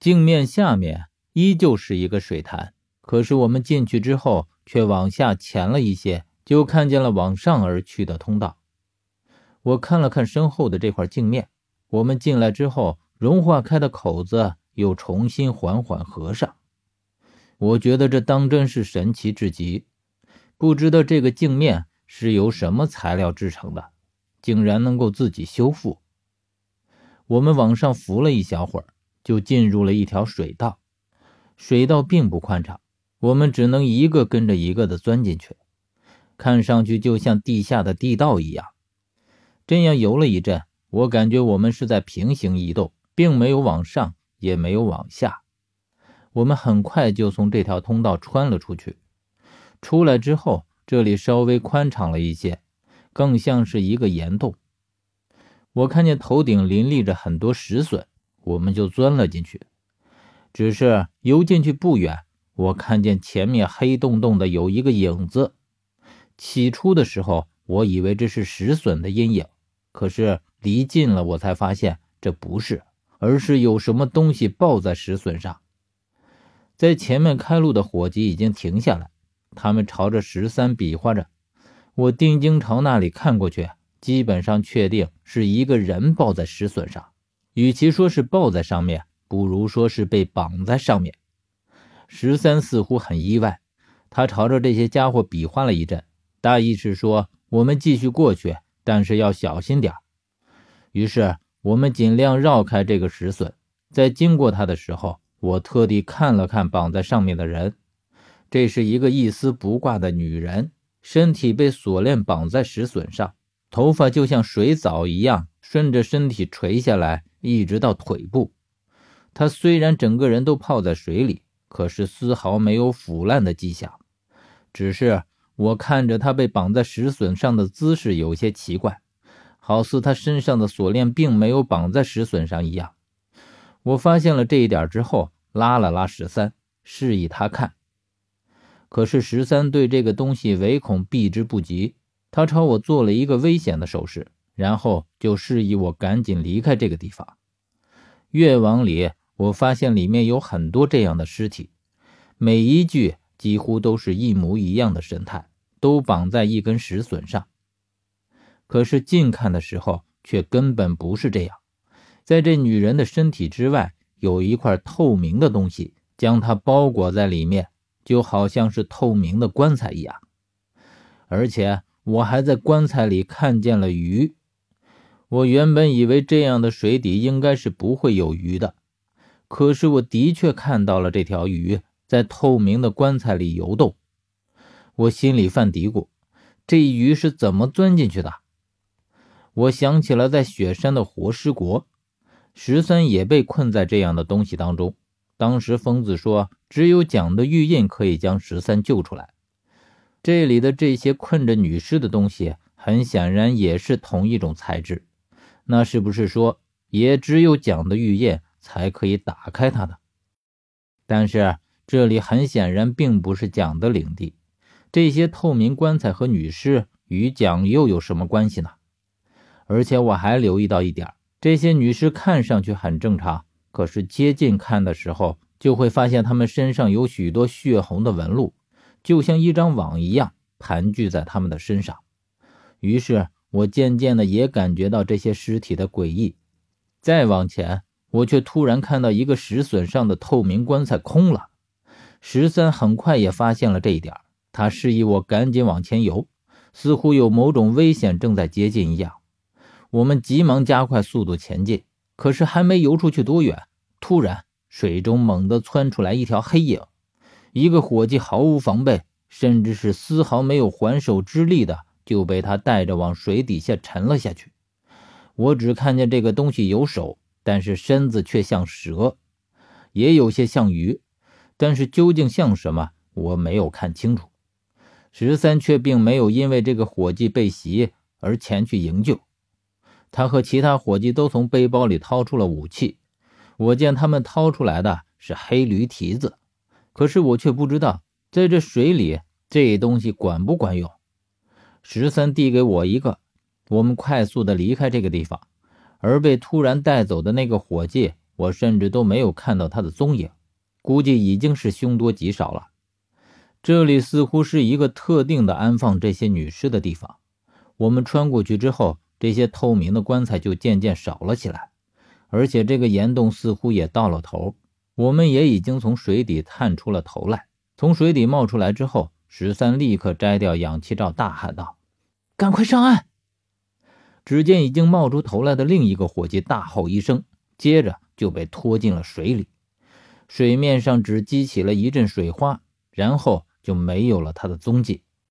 镜面下面依旧是一个水潭，可是我们进去之后却往下潜了一些，就看见了往上而去的通道。我看了看身后的这块镜面，我们进来之后，融化开的口子又重新缓缓合上。我觉得这当真是神奇至极，不知道这个镜面是由什么材料制成的，竟然能够自己修复。我们往上浮了一小会儿，就进入了一条水道。水道并不宽敞，我们只能一个跟着一个的钻进去，看上去就像地下的地道一样。这样游了一阵，我感觉我们是在平行移动，并没有往上，也没有往下。我们很快就从这条通道穿了出去。出来之后，这里稍微宽敞了一些，更像是一个岩洞。我看见头顶林立着很多石笋，我们就钻了进去。只是游进去不远，我看见前面黑洞洞的有一个影子。起初的时候，我以为这是石笋的阴影，可是离近了，我才发现这不是，而是有什么东西抱在石笋上。在前面开路的伙计已经停下来，他们朝着十三比划着。我定睛朝那里看过去。基本上确定是一个人抱在石笋上，与其说是抱在上面，不如说是被绑在上面。十三似乎很意外，他朝着这些家伙比划了一阵，大意是说我们继续过去，但是要小心点于是我们尽量绕开这个石笋，在经过他的时候，我特地看了看绑在上面的人，这是一个一丝不挂的女人，身体被锁链绑在石笋上。头发就像水藻一样顺着身体垂下来，一直到腿部。他虽然整个人都泡在水里，可是丝毫没有腐烂的迹象。只是我看着他被绑在石笋上的姿势有些奇怪，好似他身上的锁链并没有绑在石笋上一样。我发现了这一点之后，拉了拉十三，示意他看。可是十三对这个东西唯恐避之不及。他朝我做了一个危险的手势，然后就示意我赶紧离开这个地方。越往里，我发现里面有很多这样的尸体，每一具几乎都是一模一样的神态，都绑在一根石笋上。可是近看的时候，却根本不是这样。在这女人的身体之外，有一块透明的东西将她包裹在里面，就好像是透明的棺材一样，而且。我还在棺材里看见了鱼。我原本以为这样的水底应该是不会有鱼的，可是我的确看到了这条鱼在透明的棺材里游动。我心里犯嘀咕：这鱼是怎么钻进去的？我想起了在雪山的活尸国，十三也被困在这样的东西当中。当时疯子说，只有蒋的玉印可以将十三救出来。这里的这些困着女尸的东西，很显然也是同一种材质。那是不是说，也只有蒋的玉印才可以打开它的？但是这里很显然并不是蒋的领地。这些透明棺材和女尸与蒋又有什么关系呢？而且我还留意到一点：这些女尸看上去很正常，可是接近看的时候，就会发现她们身上有许多血红的纹路。就像一张网一样盘踞在他们的身上，于是我渐渐的也感觉到这些尸体的诡异。再往前，我却突然看到一个石笋上的透明棺材空了。十三很快也发现了这一点，他示意我赶紧往前游，似乎有某种危险正在接近一样。我们急忙加快速度前进，可是还没游出去多远，突然水中猛地窜出来一条黑影。一个伙计毫无防备，甚至是丝毫没有还手之力的，就被他带着往水底下沉了下去。我只看见这个东西有手，但是身子却像蛇，也有些像鱼，但是究竟像什么，我没有看清楚。十三却并没有因为这个伙计被袭而前去营救，他和其他伙计都从背包里掏出了武器。我见他们掏出来的是黑驴蹄子。可是我却不知道，在这水里，这东西管不管用。十三递给我一个，我们快速的离开这个地方，而被突然带走的那个伙计我甚至都没有看到他的踪影，估计已经是凶多吉少了。这里似乎是一个特定的安放这些女尸的地方。我们穿过去之后，这些透明的棺材就渐渐少了起来，而且这个岩洞似乎也到了头。我们也已经从水底探出了头来。从水底冒出来之后，十三立刻摘掉氧气罩，大喊道：“赶快上岸！”只见已经冒出头来的另一个伙计大吼一声，接着就被拖进了水里。水面上只激起了一阵水花，然后就没有了他的踪迹。